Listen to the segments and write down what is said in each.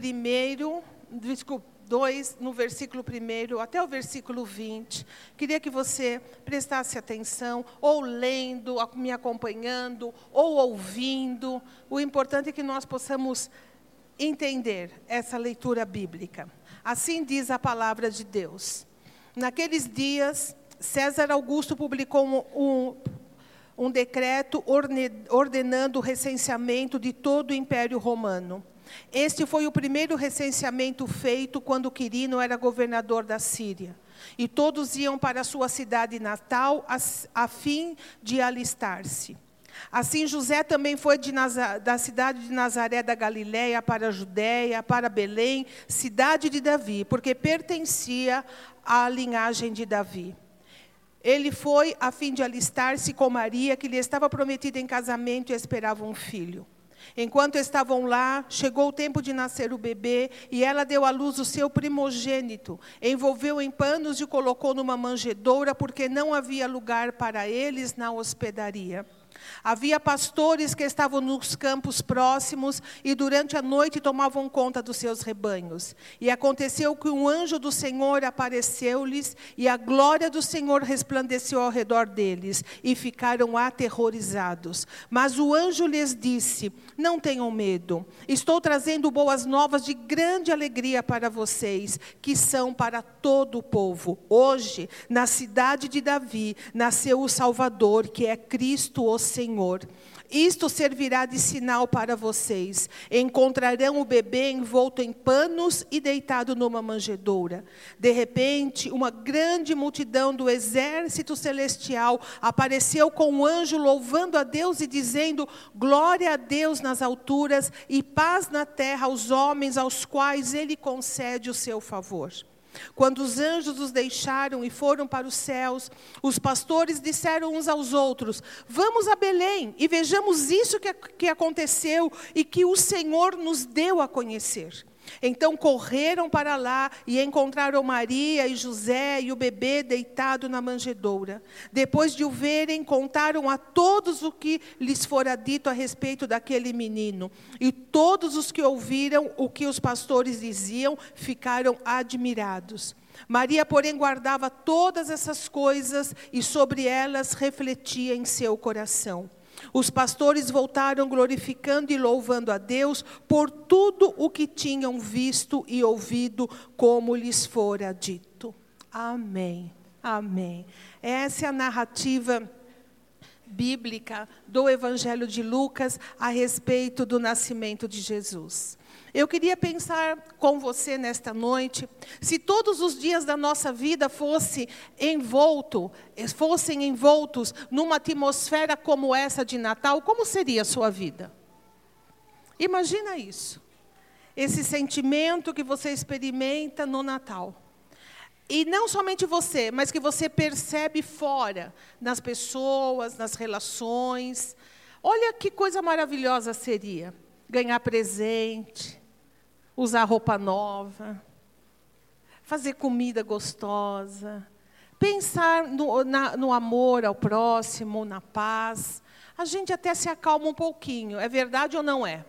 1, desculpa, 2, no versículo 1 até o versículo 20. Queria que você prestasse atenção, ou lendo, me acompanhando, ou ouvindo. O importante é que nós possamos entender essa leitura bíblica. Assim diz a palavra de Deus. Naqueles dias, César Augusto publicou um, um decreto ordenando o recenseamento de todo o Império Romano. Este foi o primeiro recenseamento feito quando Quirino era governador da Síria. E todos iam para sua cidade natal a, a fim de alistar-se. Assim, José também foi da cidade de Nazaré da Galiléia para a Judéia, para Belém, cidade de Davi, porque pertencia à linhagem de Davi. Ele foi a fim de alistar-se com Maria, que lhe estava prometida em casamento e esperava um filho. Enquanto estavam lá, chegou o tempo de nascer o bebê e ela deu à luz o seu primogênito. Envolveu em panos e colocou numa manjedoura, porque não havia lugar para eles na hospedaria. Havia pastores que estavam nos campos próximos e durante a noite tomavam conta dos seus rebanhos. E aconteceu que um anjo do Senhor apareceu-lhes e a glória do Senhor resplandeceu ao redor deles e ficaram aterrorizados. Mas o anjo lhes disse: Não tenham medo. Estou trazendo boas novas de grande alegria para vocês, que são para todo o povo. Hoje, na cidade de Davi, nasceu o Salvador, que é Cristo o Senhor. Isto servirá de sinal para vocês. Encontrarão o bebê envolto em panos e deitado numa manjedoura. De repente, uma grande multidão do exército celestial apareceu com um anjo louvando a Deus e dizendo: Glória a Deus nas alturas e paz na terra aos homens aos quais ele concede o seu favor. Quando os anjos os deixaram e foram para os céus, os pastores disseram uns aos outros: Vamos a Belém e vejamos isso que, que aconteceu e que o Senhor nos deu a conhecer. Então correram para lá e encontraram Maria e José e o bebê deitado na manjedoura. Depois de o verem, contaram a todos o que lhes fora dito a respeito daquele menino. E todos os que ouviram o que os pastores diziam ficaram admirados. Maria, porém, guardava todas essas coisas e sobre elas refletia em seu coração. Os pastores voltaram glorificando e louvando a Deus por tudo o que tinham visto e ouvido, como lhes fora dito. Amém. Amém. Essa é a narrativa bíblica do Evangelho de Lucas a respeito do nascimento de Jesus. Eu queria pensar com você nesta noite, se todos os dias da nossa vida fosse envolto, fossem envoltos numa atmosfera como essa de Natal, como seria a sua vida? Imagina isso. Esse sentimento que você experimenta no Natal. E não somente você, mas que você percebe fora, nas pessoas, nas relações. Olha que coisa maravilhosa seria ganhar presente, usar roupa nova, fazer comida gostosa, pensar no, na, no amor ao próximo, na paz. A gente até se acalma um pouquinho, é verdade ou não é?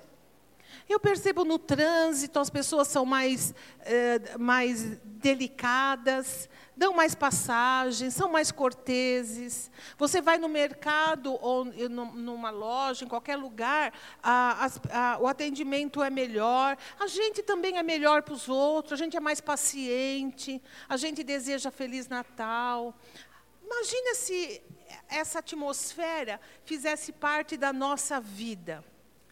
Eu percebo no trânsito, as pessoas são mais, eh, mais delicadas, dão mais passagens, são mais corteses. Você vai no mercado ou numa loja, em qualquer lugar, a, a, o atendimento é melhor. A gente também é melhor para os outros, a gente é mais paciente, a gente deseja Feliz Natal. Imagina se essa atmosfera fizesse parte da nossa vida.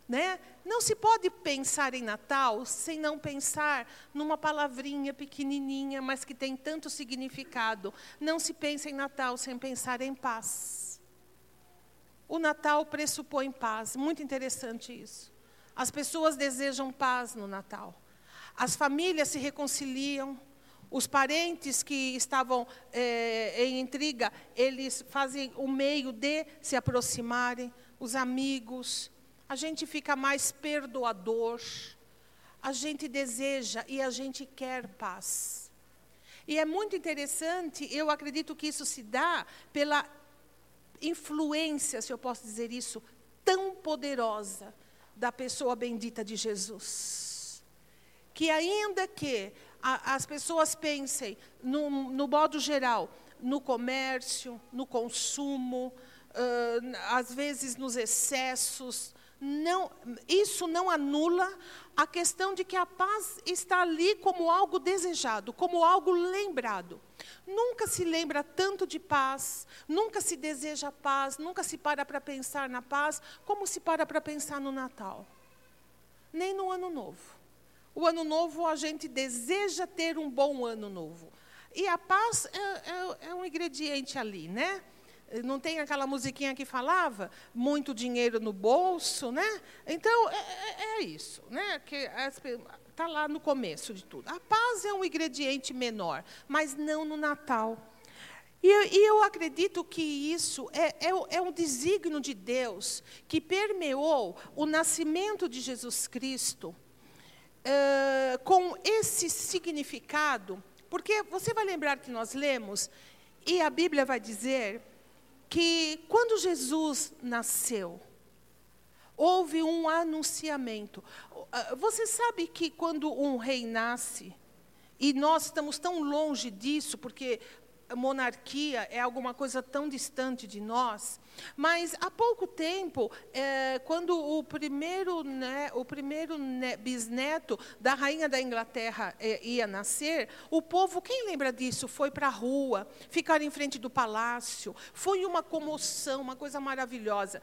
Né? Não se pode pensar em Natal sem não pensar numa palavrinha pequenininha, mas que tem tanto significado. Não se pensa em Natal sem pensar em paz. O Natal pressupõe paz, muito interessante isso. As pessoas desejam paz no Natal. As famílias se reconciliam. Os parentes que estavam é, em intriga, eles fazem o meio de se aproximarem. Os amigos, a gente fica mais perdoador, a gente deseja e a gente quer paz. E é muito interessante, eu acredito que isso se dá pela influência, se eu posso dizer isso, tão poderosa da pessoa bendita de Jesus. que ainda que a, as pessoas pensem, no, no modo geral, no comércio, no consumo, uh, às vezes nos excessos, não, isso não anula a questão de que a paz está ali como algo desejado, como algo lembrado. Nunca se lembra tanto de paz, nunca se deseja paz, nunca se para para pensar na paz, como se para para pensar no Natal. Nem no Ano Novo. O Ano Novo, a gente deseja ter um bom Ano Novo. E a paz é, é, é um ingrediente ali, né? Não tem aquela musiquinha que falava muito dinheiro no bolso, né? Então é, é, é isso, né? Que está lá no começo de tudo. A paz é um ingrediente menor, mas não no Natal. E, e eu acredito que isso é, é, é um desígnio de Deus que permeou o nascimento de Jesus Cristo uh, com esse significado, porque você vai lembrar que nós lemos e a Bíblia vai dizer que quando Jesus nasceu, houve um anunciamento. Ah, você sabe que quando um rei nasce, e nós estamos tão longe disso, porque monarquia é alguma coisa tão distante de nós, mas há pouco tempo, é, quando o primeiro, né, o primeiro né, bisneto da rainha da Inglaterra é, ia nascer, o povo, quem lembra disso, foi para a rua, ficar em frente do palácio, foi uma comoção, uma coisa maravilhosa.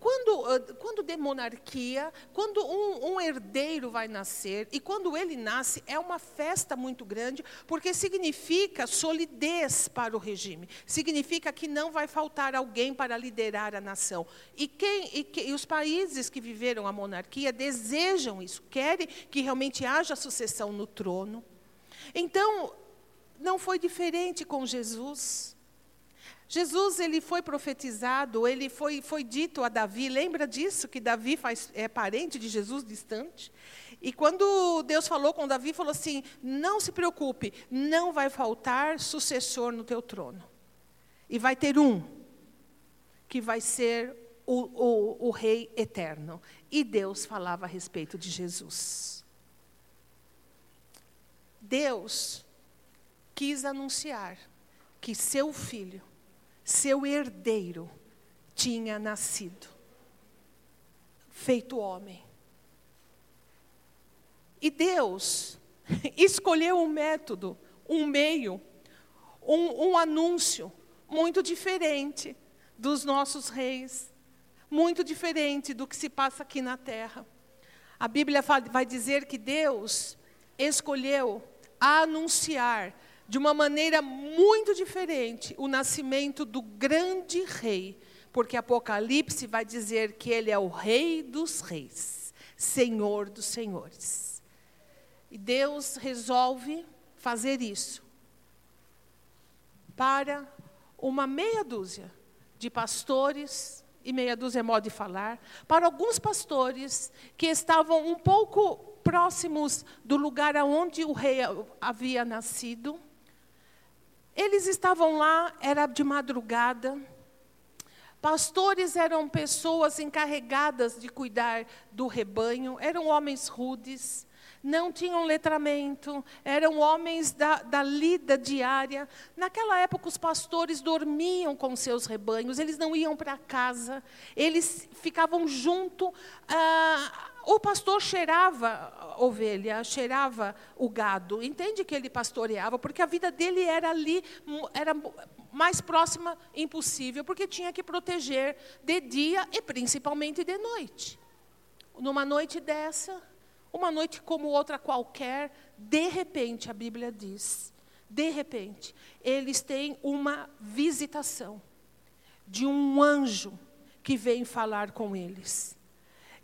Quando, ah, quando de monarquia, quando um, um, herdeiro vai nascer, e quando ele nasce, é uma festa muito grande, porque significa solidez para o regime, significa que não vai faltar alguém para liderar a nação. E, quem, e, que, e os países que viveram a monarquia desejam isso, querem que realmente haja sucessão no trono. Então, não foi diferente com Jesus. Jesus ele foi profetizado, ele foi, foi dito a Davi, lembra disso, que Davi faz, é parente de Jesus distante? E quando Deus falou com Davi, falou assim: não se preocupe, não vai faltar sucessor no teu trono. E vai ter um, que vai ser o, o, o rei eterno. E Deus falava a respeito de Jesus. Deus quis anunciar que seu filho seu herdeiro tinha nascido, feito homem. E Deus escolheu um método, um meio, um, um anúncio muito diferente dos nossos reis, muito diferente do que se passa aqui na terra. A Bíblia vai dizer que Deus escolheu anunciar de uma maneira muito diferente o nascimento do grande rei, porque Apocalipse vai dizer que ele é o rei dos reis, senhor dos senhores. E Deus resolve fazer isso para uma meia dúzia de pastores, e meia dúzia é modo de falar, para alguns pastores que estavam um pouco próximos do lugar aonde o rei havia nascido, eles estavam lá, era de madrugada. Pastores eram pessoas encarregadas de cuidar do rebanho, eram homens rudes, não tinham letramento, eram homens da, da lida diária. Naquela época, os pastores dormiam com seus rebanhos, eles não iam para casa, eles ficavam junto. Ah, o pastor cheirava a ovelha, cheirava o gado. Entende que ele pastoreava, porque a vida dele era ali, era mais próxima impossível, porque tinha que proteger de dia e principalmente de noite. Numa noite dessa, uma noite como outra qualquer, de repente, a Bíblia diz, de repente, eles têm uma visitação de um anjo que vem falar com eles.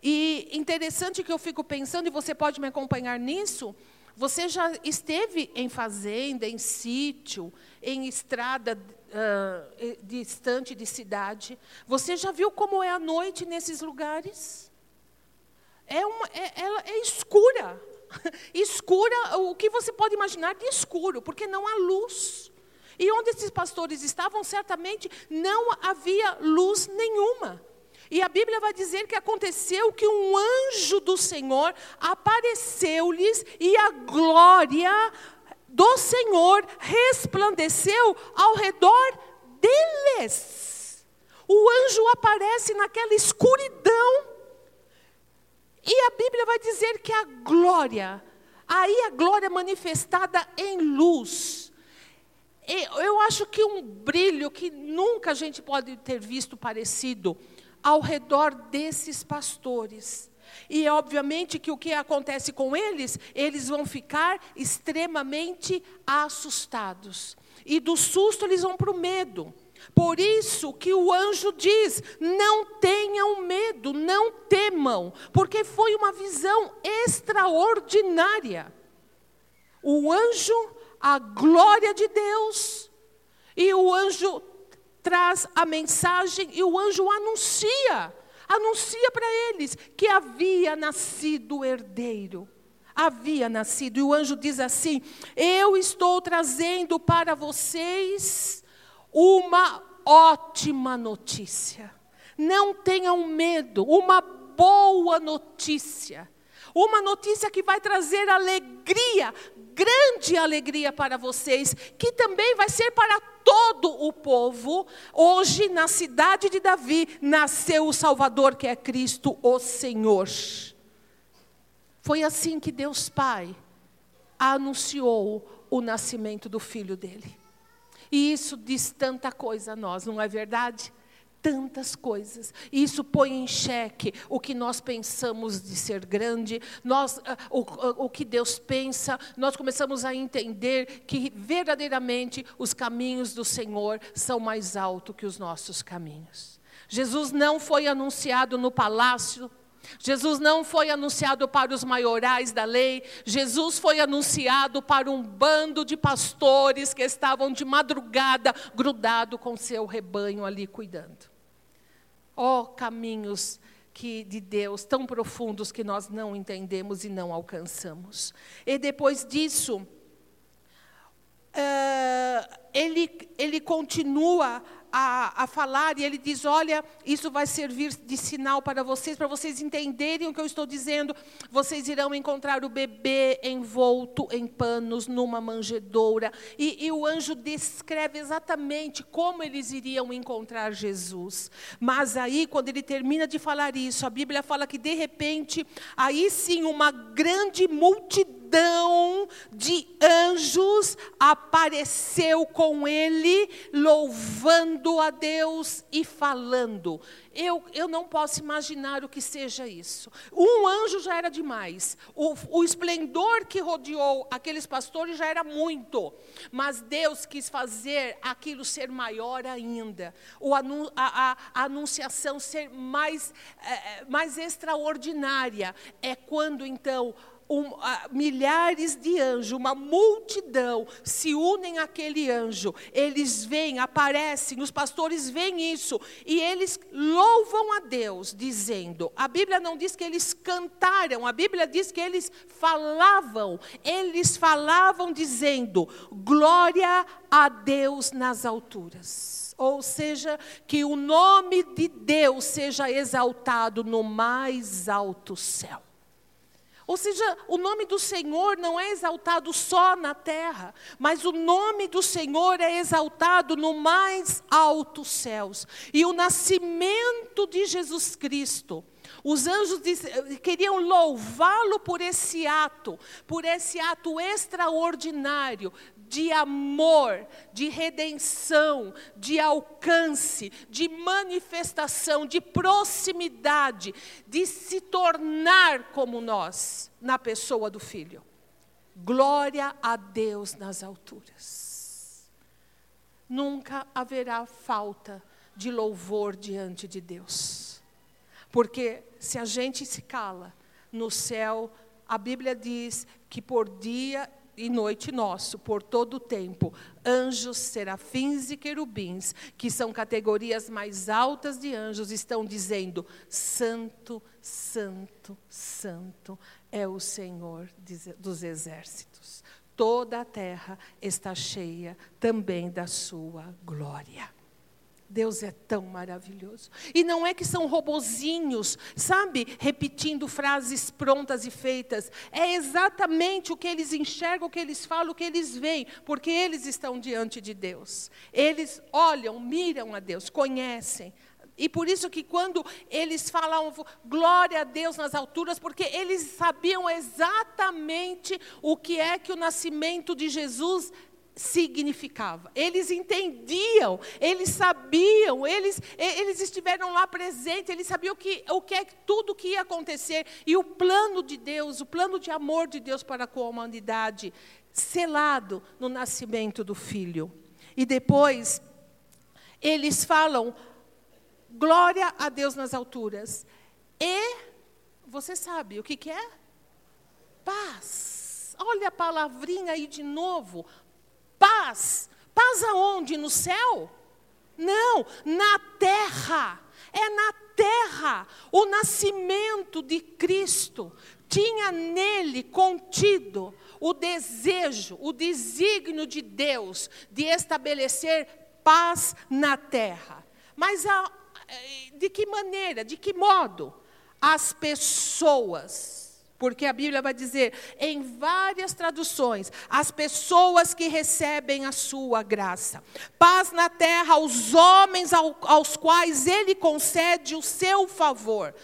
E interessante que eu fico pensando, e você pode me acompanhar nisso, você já esteve em fazenda, em sítio, em estrada uh, distante de cidade? Você já viu como é a noite nesses lugares? É, uma, é, ela é escura. escura, o que você pode imaginar de escuro, porque não há luz. E onde esses pastores estavam, certamente não havia luz nenhuma. E a Bíblia vai dizer que aconteceu que um anjo do Senhor apareceu-lhes e a glória do Senhor resplandeceu ao redor deles. O anjo aparece naquela escuridão. E a Bíblia vai dizer que a glória, aí a glória manifestada em luz. Eu acho que um brilho que nunca a gente pode ter visto parecido ao redor desses pastores. E obviamente que o que acontece com eles, eles vão ficar extremamente assustados. E do susto eles vão para o medo. Por isso que o anjo diz: não tenham medo, não temam, porque foi uma visão extraordinária. O anjo, a glória de Deus, e o anjo traz a mensagem e o anjo anuncia, anuncia para eles que havia nascido herdeiro. Havia nascido, e o anjo diz assim: Eu estou trazendo para vocês uma ótima notícia. Não tenham medo, uma boa notícia. Uma notícia que vai trazer alegria, grande alegria para vocês, que também vai ser para todo o povo. Hoje, na cidade de Davi, nasceu o Salvador, que é Cristo, o Senhor. Foi assim que Deus Pai anunciou o nascimento do filho dele. E isso diz tanta coisa a nós, não é verdade? Tantas coisas. E isso põe em xeque o que nós pensamos de ser grande, nós, ah, o, o que Deus pensa, nós começamos a entender que verdadeiramente os caminhos do Senhor são mais altos que os nossos caminhos. Jesus não foi anunciado no palácio, Jesus não foi anunciado para os maiorais da lei, Jesus foi anunciado para um bando de pastores que estavam de madrugada grudado com seu rebanho ali cuidando. Ó oh, caminhos que de Deus tão profundos que nós não entendemos e não alcançamos. E depois disso, uh, ele, ele continua a, a, falar e ele diz: Olha, isso vai servir de sinal para vocês, para vocês entenderem o que eu estou dizendo. Vocês irão encontrar o bebê envolto em panos numa manjedoura. E, e o anjo descreve exatamente como eles iriam encontrar Jesus. Mas aí, quando ele termina de falar isso, a Bíblia fala que de repente, aí sim, uma grande multidão multidão de anjos apareceu com ele, louvando a Deus e falando. Eu, eu não posso imaginar o que seja isso. Um anjo já era demais. O, o esplendor que rodeou aqueles pastores já era muito. Mas Deus quis fazer aquilo ser maior ainda. O, a, a, a anunciação ser mais, é, mais extraordinária. É quando então um, milhares de anjos, uma multidão se unem àquele anjo. Eles vêm, aparecem, os pastores veem isso e eles louvam a Deus, dizendo: a Bíblia não diz que eles cantaram, a Bíblia diz que eles falavam. Eles falavam dizendo: glória a Deus nas alturas. Ou seja, que o nome de Deus seja exaltado no mais alto céu. Ou seja, o nome do Senhor não é exaltado só na terra, mas o nome do Senhor é exaltado no mais altos céus. E o nascimento de Jesus Cristo, os anjos queriam louvá-lo por esse ato, por esse ato extraordinário de amor, de redenção, de alcance, de manifestação, de proximidade, de se tornar como nós na pessoa do Filho. Glória a Deus nas alturas. Nunca haverá falta de louvor diante de Deus. Porque se a gente se cala, no céu, a Bíblia diz que por dia e noite nosso, por todo o tempo, anjos, serafins e querubins, que são categorias mais altas de anjos, estão dizendo: Santo, Santo, Santo é o Senhor dos exércitos. Toda a terra está cheia também da sua glória. Deus é tão maravilhoso. E não é que são robozinhos, sabe, repetindo frases prontas e feitas. É exatamente o que eles enxergam, o que eles falam, o que eles veem, porque eles estão diante de Deus. Eles olham, miram a Deus, conhecem. E por isso que quando eles falam glória a Deus nas alturas, porque eles sabiam exatamente o que é que o nascimento de Jesus significava. Eles entendiam, eles sabiam, eles, eles estiveram lá presentes, eles sabiam o que, o que é tudo que ia acontecer e o plano de Deus, o plano de amor de Deus para com a humanidade, selado no nascimento do filho. E depois eles falam glória a Deus nas alturas. E você sabe o que, que é? Paz. Olha a palavrinha aí de novo. Paz. Paz aonde? No céu? Não, na terra. É na terra. O nascimento de Cristo tinha nele contido o desejo, o desígnio de Deus de estabelecer paz na terra. Mas a, de que maneira, de que modo? As pessoas porque a Bíblia vai dizer em várias traduções, as pessoas que recebem a sua graça. Paz na terra aos homens aos quais ele concede o seu favor.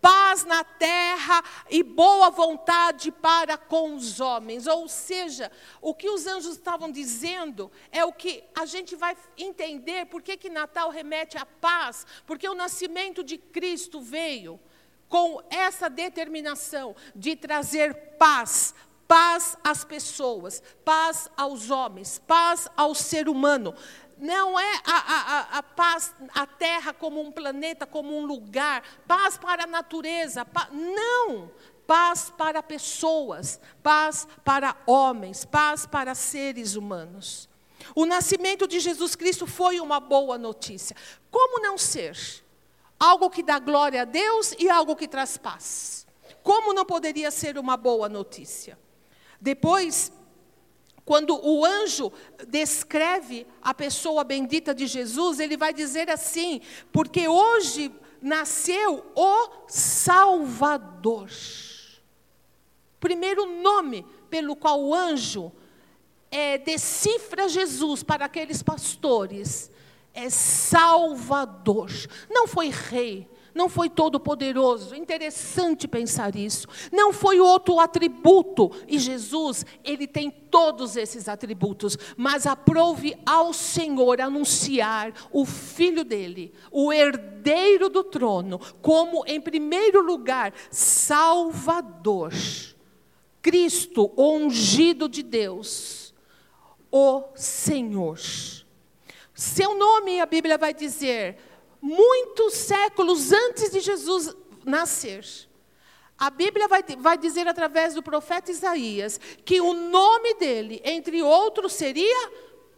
Paz na terra e boa vontade para com os homens. Ou seja, o que os anjos estavam dizendo é o que a gente vai entender por que, Natal remete à paz, porque o nascimento de Cristo veio com essa determinação de trazer paz, paz às pessoas, paz aos homens, paz ao ser humano. Não é a, a, a, paz, a terra como um planeta, como um lugar, paz para a natureza, não. Paz para pessoas, paz para homens, paz para seres humanos. O nascimento de Jesus Cristo foi uma boa notícia. Como não ser? Algo que dá glória a Deus e algo que traz paz. Como não poderia ser uma boa notícia? Depois, quando o anjo descreve a pessoa bendita de Jesus, ele vai dizer assim: porque hoje nasceu o Salvador. Primeiro nome pelo qual o anjo é, decifra Jesus para aqueles pastores é Salvador. Não foi rei, não foi todo-poderoso. Interessante pensar isso. Não foi outro atributo. E Jesus, ele tem todos esses atributos. Mas aprove ao Senhor anunciar o filho dele, o herdeiro do trono, como, em primeiro lugar, Salvador. Cristo, o ungido de Deus, o Senhor. Seu nome, a Bíblia vai dizer, muitos séculos antes de Jesus nascer. A Bíblia vai, vai dizer através do profeta Isaías que o nome dele, entre outros, seria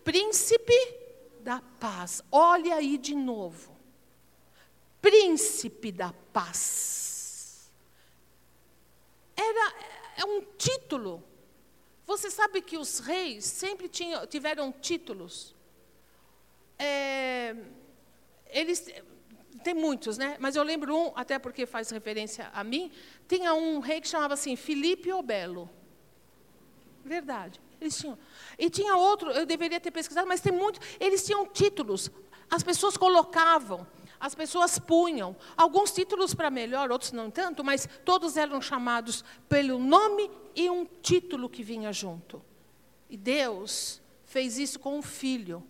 Príncipe da Paz. Olha aí de novo. Príncipe da Paz. Era é um título. Você sabe que os reis sempre tinham, tiveram títulos é, eles tem muitos, né? Mas eu lembro um, até porque faz referência a mim, tinha um rei que chamava assim Filipe o Belo. Verdade. Eles tinham. E tinha outro, eu deveria ter pesquisado, mas tem muito. Eles tinham títulos. As pessoas colocavam, as pessoas punham. Alguns títulos para melhor, outros não tanto, mas todos eram chamados pelo nome e um título que vinha junto. E Deus fez isso com o filho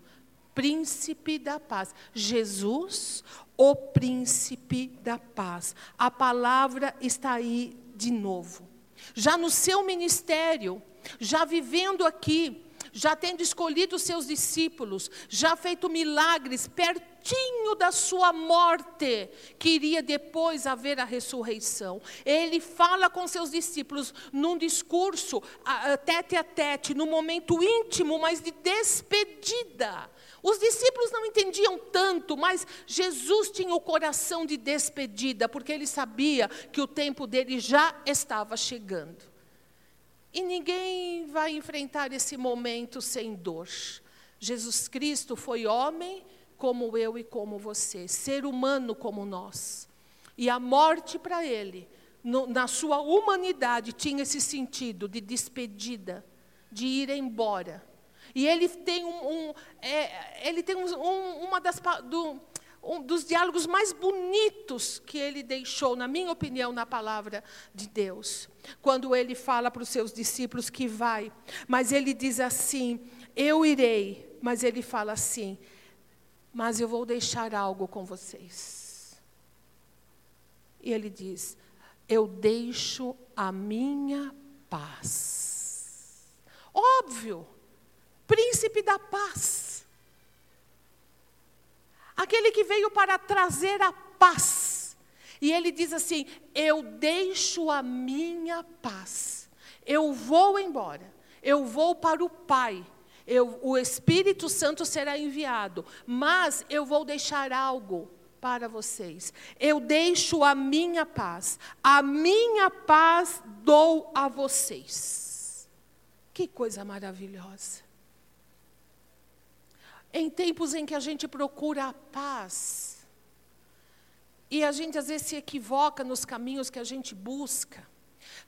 príncipe da paz. Jesus, o príncipe da paz. A palavra está aí de novo. Já no seu ministério, já vivendo aqui, já tendo escolhido os seus discípulos, já feito milagres pertinho da sua morte, que iria depois haver a ressurreição. Ele fala com seus discípulos num discurso tete a tete, num momento íntimo, mas de despedida. Os discípulos não entendiam tanto, mas Jesus tinha o coração de despedida, porque ele sabia que o tempo dele já estava chegando. E ninguém vai enfrentar esse momento sem dor. Jesus Cristo foi homem, como eu e como você, ser humano como nós. E a morte para ele, no, na sua humanidade, tinha esse sentido de despedida, de ir embora. E ele tem, um, um é, ele tem um, uma das. Do, um dos diálogos mais bonitos que ele deixou, na minha opinião, na palavra de Deus. Quando ele fala para os seus discípulos que vai, mas ele diz assim: Eu irei, mas ele fala assim: Mas eu vou deixar algo com vocês. E ele diz: Eu deixo a minha paz. Óbvio, príncipe da paz aquele que veio para trazer a paz. E ele diz assim: Eu deixo a minha paz, eu vou embora, eu vou para o Pai. Eu, o Espírito Santo será enviado, mas eu vou deixar algo para vocês. Eu deixo a minha paz, a minha paz dou a vocês. Que coisa maravilhosa em tempos em que a gente procura a paz, e a gente às vezes se equivoca nos caminhos que a gente busca.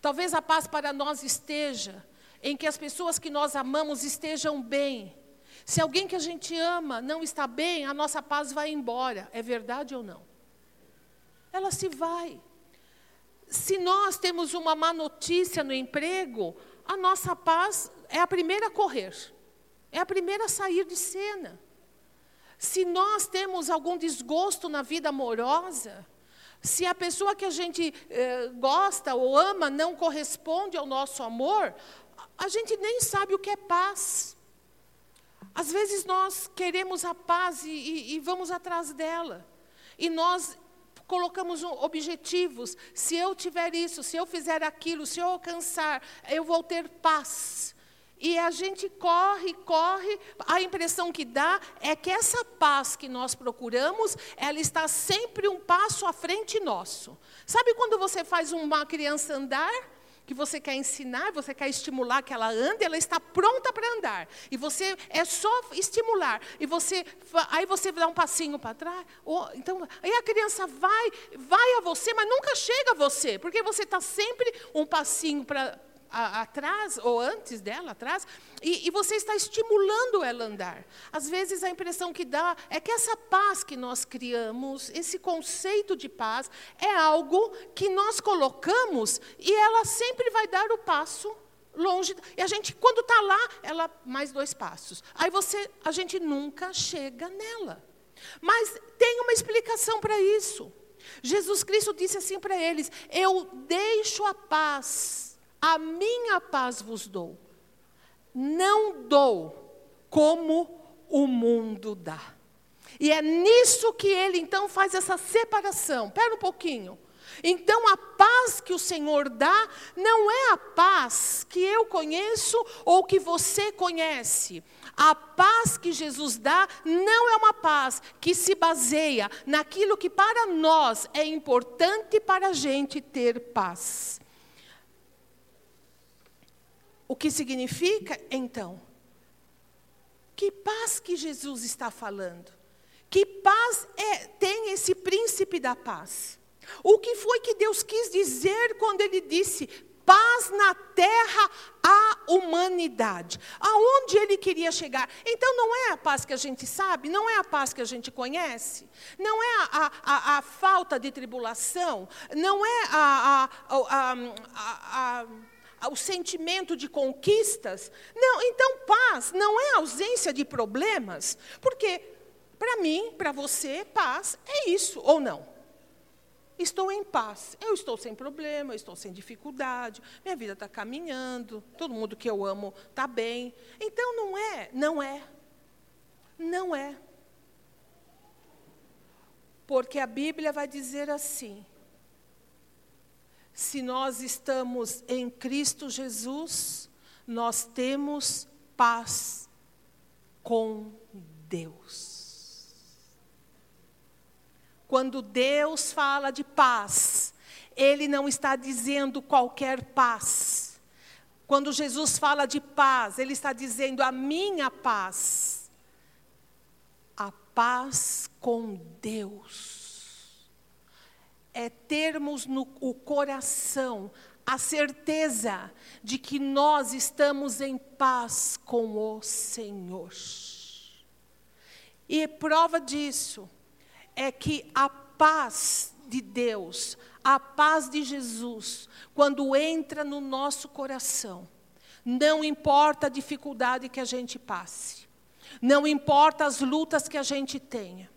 Talvez a paz para nós esteja em que as pessoas que nós amamos estejam bem. Se alguém que a gente ama não está bem, a nossa paz vai embora. É verdade ou não? Ela se vai. Se nós temos uma má notícia no emprego, a nossa paz é a primeira a correr. É a primeira a sair de cena. Se nós temos algum desgosto na vida amorosa, se a pessoa que a gente eh, gosta ou ama não corresponde ao nosso amor, a gente nem sabe o que é paz. Às vezes nós queremos a paz e, e, e vamos atrás dela. E nós colocamos objetivos. Se eu tiver isso, se eu fizer aquilo, se eu alcançar, eu vou ter paz. E a gente corre, corre, a impressão que dá é que essa paz que nós procuramos, ela está sempre um passo à frente nosso. Sabe quando você faz uma criança andar? que você quer ensinar, você quer estimular que ela ande, ela está pronta para andar. E você é só estimular. E você aí você dá um passinho para trás. Ou, então, aí a criança vai, vai a você, mas nunca chega a você, porque você está sempre um passinho para a, atrás, ou antes dela, atrás, e, e você está estimulando ela a andar. Às vezes a impressão que dá é que essa paz que nós criamos, esse conceito de paz, é algo que nós colocamos e ela sempre vai dar o passo longe. E a gente, quando está lá, ela mais dois passos. Aí você, a gente nunca chega nela. Mas tem uma explicação para isso. Jesus Cristo disse assim para eles: Eu deixo a paz a minha paz vos dou. Não dou como o mundo dá. E é nisso que ele então faz essa separação. Espera um pouquinho. Então, a paz que o Senhor dá não é a paz que eu conheço ou que você conhece. A paz que Jesus dá não é uma paz que se baseia naquilo que para nós é importante para a gente ter paz. O que significa, então? Que paz que Jesus está falando? Que paz é, tem esse príncipe da paz? O que foi que Deus quis dizer quando ele disse paz na terra à humanidade? Aonde ele queria chegar? Então não é a paz que a gente sabe, não é a paz que a gente conhece, não é a, a, a falta de tribulação, não é a, a o sentimento de conquistas. Não, então paz não é ausência de problemas, porque para mim, para você, paz é isso ou não? Estou em paz, eu estou sem problema, eu estou sem dificuldade, minha vida está caminhando, todo mundo que eu amo está bem. Então não é, não é, não é. Porque a Bíblia vai dizer assim: se nós estamos em Cristo Jesus, nós temos paz com Deus. Quando Deus fala de paz, Ele não está dizendo qualquer paz. Quando Jesus fala de paz, Ele está dizendo a minha paz. A paz com Deus. É termos no o coração a certeza de que nós estamos em paz com o Senhor. E prova disso é que a paz de Deus, a paz de Jesus, quando entra no nosso coração, não importa a dificuldade que a gente passe, não importa as lutas que a gente tenha,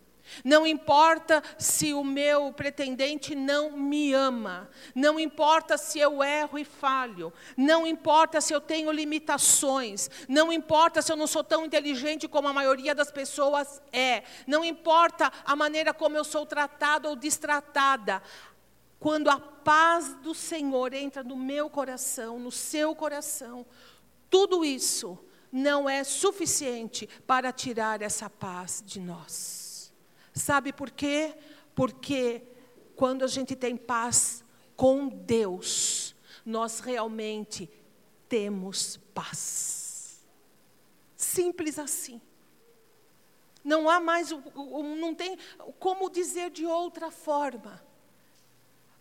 não importa se o meu pretendente não me ama, não importa se eu erro e falho, não importa se eu tenho limitações, não importa se eu não sou tão inteligente como a maioria das pessoas é, não importa a maneira como eu sou tratada ou distratada. Quando a paz do Senhor entra no meu coração, no seu coração, tudo isso não é suficiente para tirar essa paz de nós. Sabe por quê? Porque quando a gente tem paz com Deus, nós realmente temos paz. Simples assim. Não há mais, não tem como dizer de outra forma.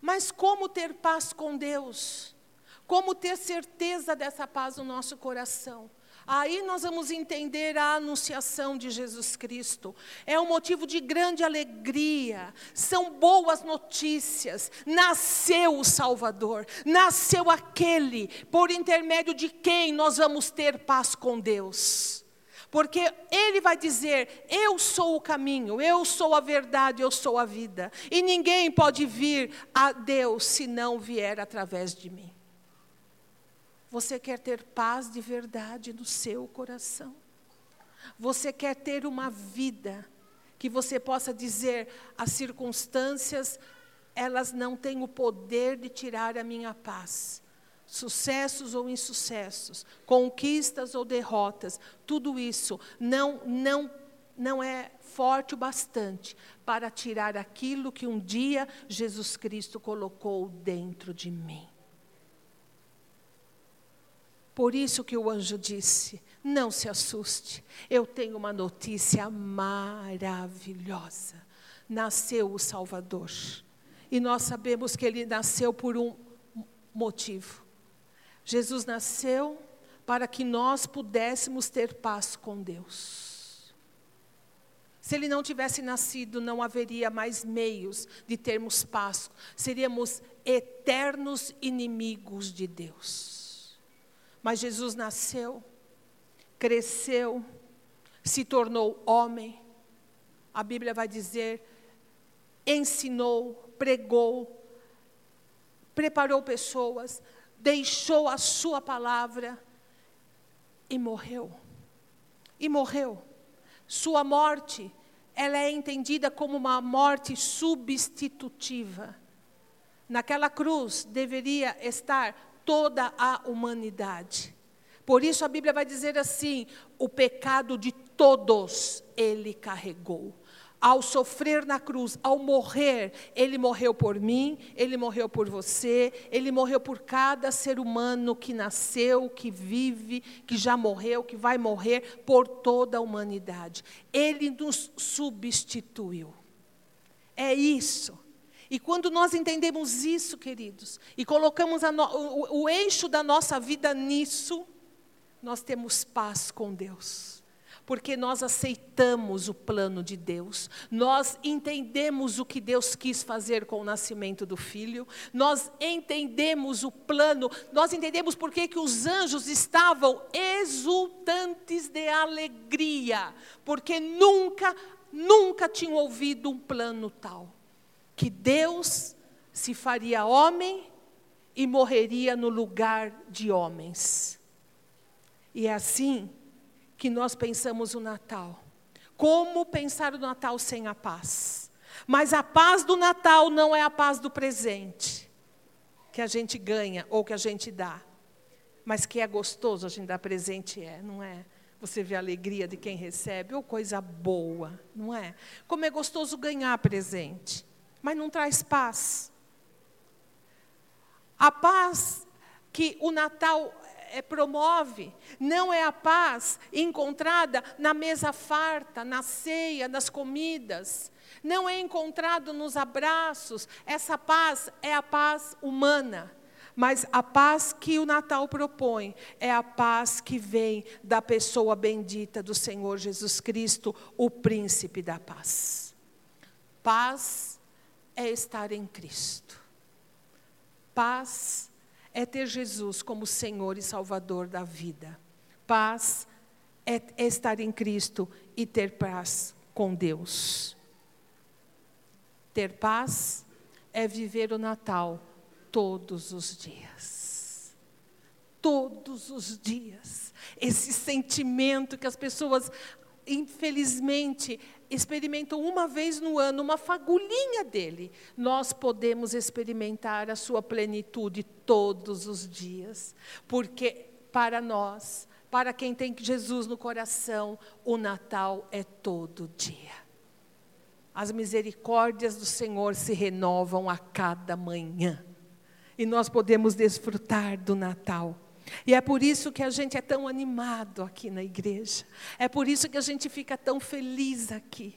Mas como ter paz com Deus? Como ter certeza dessa paz no nosso coração? Aí nós vamos entender a anunciação de Jesus Cristo. É um motivo de grande alegria. São boas notícias. Nasceu o Salvador. Nasceu aquele por intermédio de quem nós vamos ter paz com Deus. Porque ele vai dizer: Eu sou o caminho, eu sou a verdade, eu sou a vida. E ninguém pode vir a Deus se não vier através de mim. Você quer ter paz de verdade no seu coração? Você quer ter uma vida que você possa dizer: as circunstâncias, elas não têm o poder de tirar a minha paz. Sucessos ou insucessos, conquistas ou derrotas, tudo isso não, não, não é forte o bastante para tirar aquilo que um dia Jesus Cristo colocou dentro de mim. Por isso que o anjo disse: Não se assuste, eu tenho uma notícia maravilhosa. Nasceu o Salvador. E nós sabemos que ele nasceu por um motivo. Jesus nasceu para que nós pudéssemos ter paz com Deus. Se ele não tivesse nascido, não haveria mais meios de termos paz. Seríamos eternos inimigos de Deus. Mas Jesus nasceu, cresceu, se tornou homem. A Bíblia vai dizer, ensinou, pregou, preparou pessoas, deixou a sua palavra e morreu. E morreu. Sua morte, ela é entendida como uma morte substitutiva. Naquela cruz deveria estar toda a humanidade. Por isso a Bíblia vai dizer assim: o pecado de todos ele carregou. Ao sofrer na cruz, ao morrer, ele morreu por mim, ele morreu por você, ele morreu por cada ser humano que nasceu, que vive, que já morreu, que vai morrer, por toda a humanidade. Ele nos substituiu. É isso. E quando nós entendemos isso, queridos, e colocamos no, o, o eixo da nossa vida nisso, nós temos paz com Deus. Porque nós aceitamos o plano de Deus, nós entendemos o que Deus quis fazer com o nascimento do filho, nós entendemos o plano, nós entendemos por que, os anjos estavam exultantes de alegria, porque nunca, nunca tinham ouvido um plano tal que Deus se faria homem e morreria no lugar de homens. E é assim que nós pensamos o Natal. Como pensar o Natal sem a paz? Mas a paz do Natal não é a paz do presente, que a gente ganha ou que a gente dá. Mas que é gostoso a gente dar presente, é, não é? Você vê a alegria de quem recebe, ou coisa boa, não é? Como é gostoso ganhar presente mas não traz paz. A paz que o Natal é, promove, não é a paz encontrada na mesa farta, na ceia, nas comidas, não é encontrado nos abraços. Essa paz é a paz humana. Mas a paz que o Natal propõe é a paz que vem da pessoa bendita do Senhor Jesus Cristo, o príncipe da paz. Paz é estar em Cristo. Paz é ter Jesus como Senhor e Salvador da vida. Paz é, estar em Cristo e ter paz com Deus. Ter paz é viver o Natal todos os dias. Todos os dias. Esse sentimento que as pessoas, infelizmente, experimentam uma vez no ano, uma fagulhinha dele, nós podemos experimentar a sua plenitude todos os dias, porque para nós, para quem tem Jesus no coração, o Natal é todo dia. As misericórdias do Senhor se renovam a cada manhã e nós podemos desfrutar do Natal. E é por isso que a gente é tão animado aqui na igreja. É por isso que a gente fica tão feliz aqui.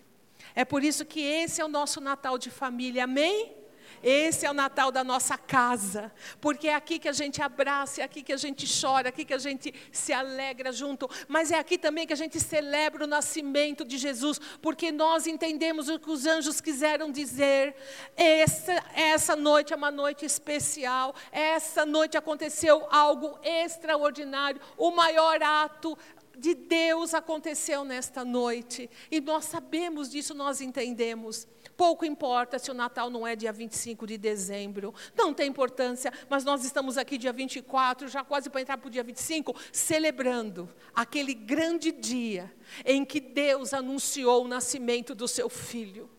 É por isso que esse é o nosso Natal de família. Amém? Esse é o Natal da nossa casa, porque é aqui que a gente abraça, é aqui que a gente chora, é aqui que a gente se alegra junto, mas é aqui também que a gente celebra o nascimento de Jesus, porque nós entendemos o que os anjos quiseram dizer. Essa, essa noite é uma noite especial, essa noite aconteceu algo extraordinário, o maior ato de Deus aconteceu nesta noite, e nós sabemos disso, nós entendemos. Pouco importa se o Natal não é dia 25 de dezembro, não tem importância, mas nós estamos aqui dia 24, já quase para entrar para o dia 25, celebrando aquele grande dia em que Deus anunciou o nascimento do seu filho.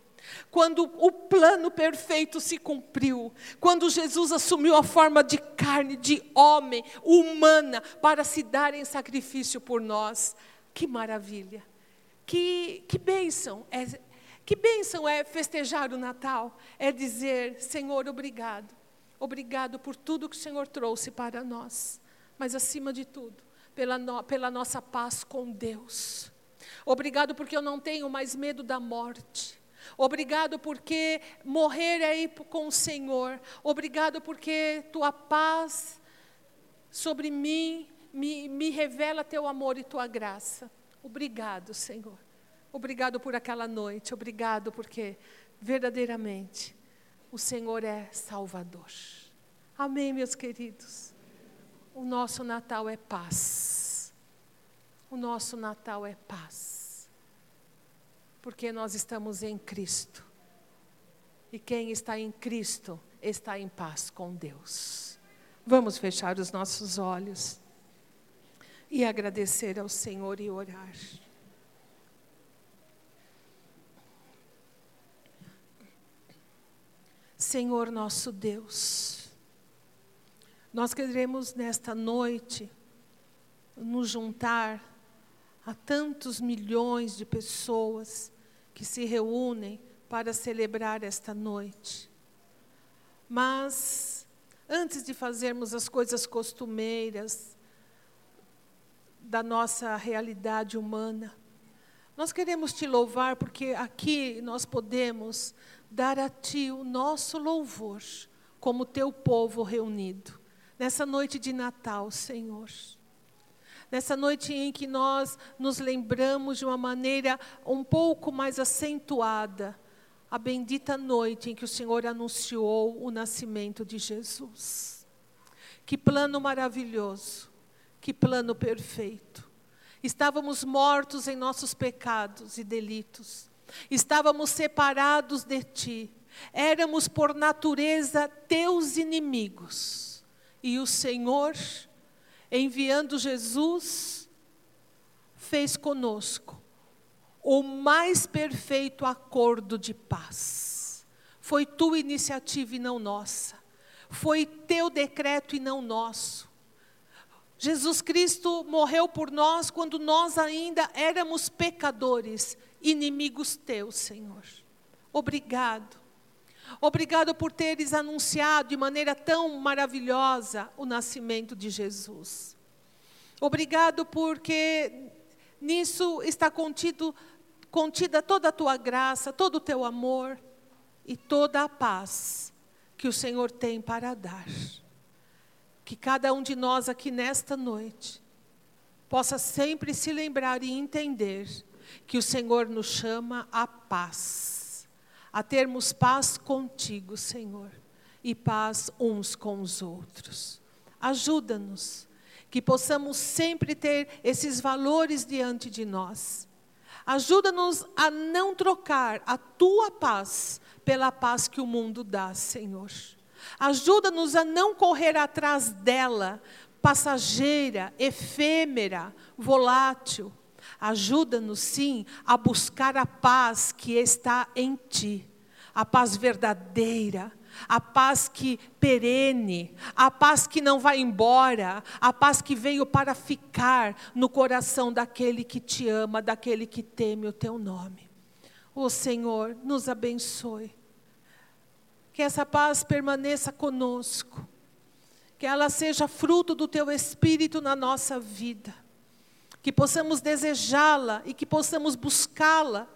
Quando o plano perfeito se cumpriu, quando Jesus assumiu a forma de carne, de homem, humana, para se dar em sacrifício por nós. Que maravilha! Que, que bênção é que bênção é festejar o Natal, é dizer, Senhor, obrigado. Obrigado por tudo que o Senhor trouxe para nós. Mas acima de tudo, pela, no, pela nossa paz com Deus. Obrigado porque eu não tenho mais medo da morte. Obrigado porque morrer é ir com o Senhor. Obrigado porque tua paz sobre mim me, me revela teu amor e tua graça. Obrigado, Senhor. Obrigado por aquela noite, obrigado porque verdadeiramente o Senhor é Salvador. Amém, meus queridos. O nosso Natal é paz. O nosso Natal é paz. Porque nós estamos em Cristo. E quem está em Cristo está em paz com Deus. Vamos fechar os nossos olhos e agradecer ao Senhor e orar. Senhor nosso Deus, nós queremos nesta noite nos juntar a tantos milhões de pessoas que se reúnem para celebrar esta noite. Mas, antes de fazermos as coisas costumeiras da nossa realidade humana, nós queremos te louvar porque aqui nós podemos dar a Ti o nosso louvor, como Teu povo reunido, nessa noite de Natal, Senhor. Nessa noite em que nós nos lembramos de uma maneira um pouco mais acentuada, a bendita noite em que o Senhor anunciou o nascimento de Jesus. Que plano maravilhoso, que plano perfeito. Estávamos mortos em nossos pecados e delitos Estávamos separados de ti. Éramos por natureza teus inimigos. E o Senhor, enviando Jesus, fez conosco o mais perfeito acordo de paz. Foi tua iniciativa e não nossa. Foi teu decreto e não nosso. Jesus Cristo morreu por nós quando nós ainda éramos pecadores inimigos teus, Senhor. Obrigado. Obrigado por teres anunciado de maneira tão maravilhosa o nascimento de Jesus. Obrigado porque nisso está contido, contida toda a tua graça, todo o teu amor e toda a paz que o Senhor tem para dar. Que cada um de nós aqui nesta noite possa sempre se lembrar e entender que o Senhor nos chama à paz, a termos paz contigo, Senhor, e paz uns com os outros. Ajuda-nos, que possamos sempre ter esses valores diante de nós. Ajuda-nos a não trocar a tua paz pela paz que o mundo dá, Senhor. Ajuda-nos a não correr atrás dela, passageira, efêmera, volátil. Ajuda-nos, sim, a buscar a paz que está em ti, a paz verdadeira, a paz que perene, a paz que não vai embora, a paz que veio para ficar no coração daquele que te ama, daquele que teme o teu nome. O Senhor, nos abençoe. Que essa paz permaneça conosco. Que ela seja fruto do teu espírito na nossa vida. Que possamos desejá-la e que possamos buscá-la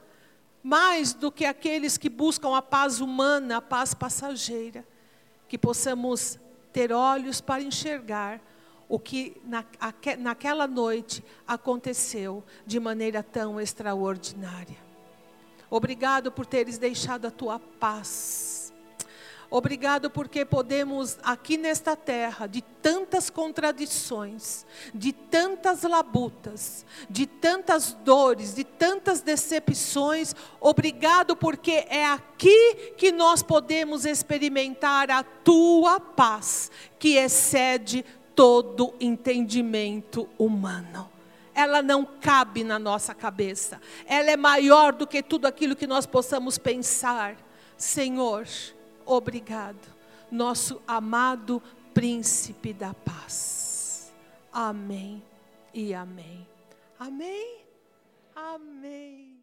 mais do que aqueles que buscam a paz humana, a paz passageira. Que possamos ter olhos para enxergar o que na, naquela noite aconteceu de maneira tão extraordinária. Obrigado por teres deixado a tua paz Obrigado porque podemos aqui nesta terra, de tantas contradições, de tantas labutas, de tantas dores, de tantas decepções, obrigado porque é aqui que nós podemos experimentar a tua paz, que excede todo entendimento humano ela não cabe na nossa cabeça. Ela é maior do que tudo aquilo que nós possamos pensar. Senhor, obrigado, nosso amado príncipe da paz. Amém e amém. Amém. Amém.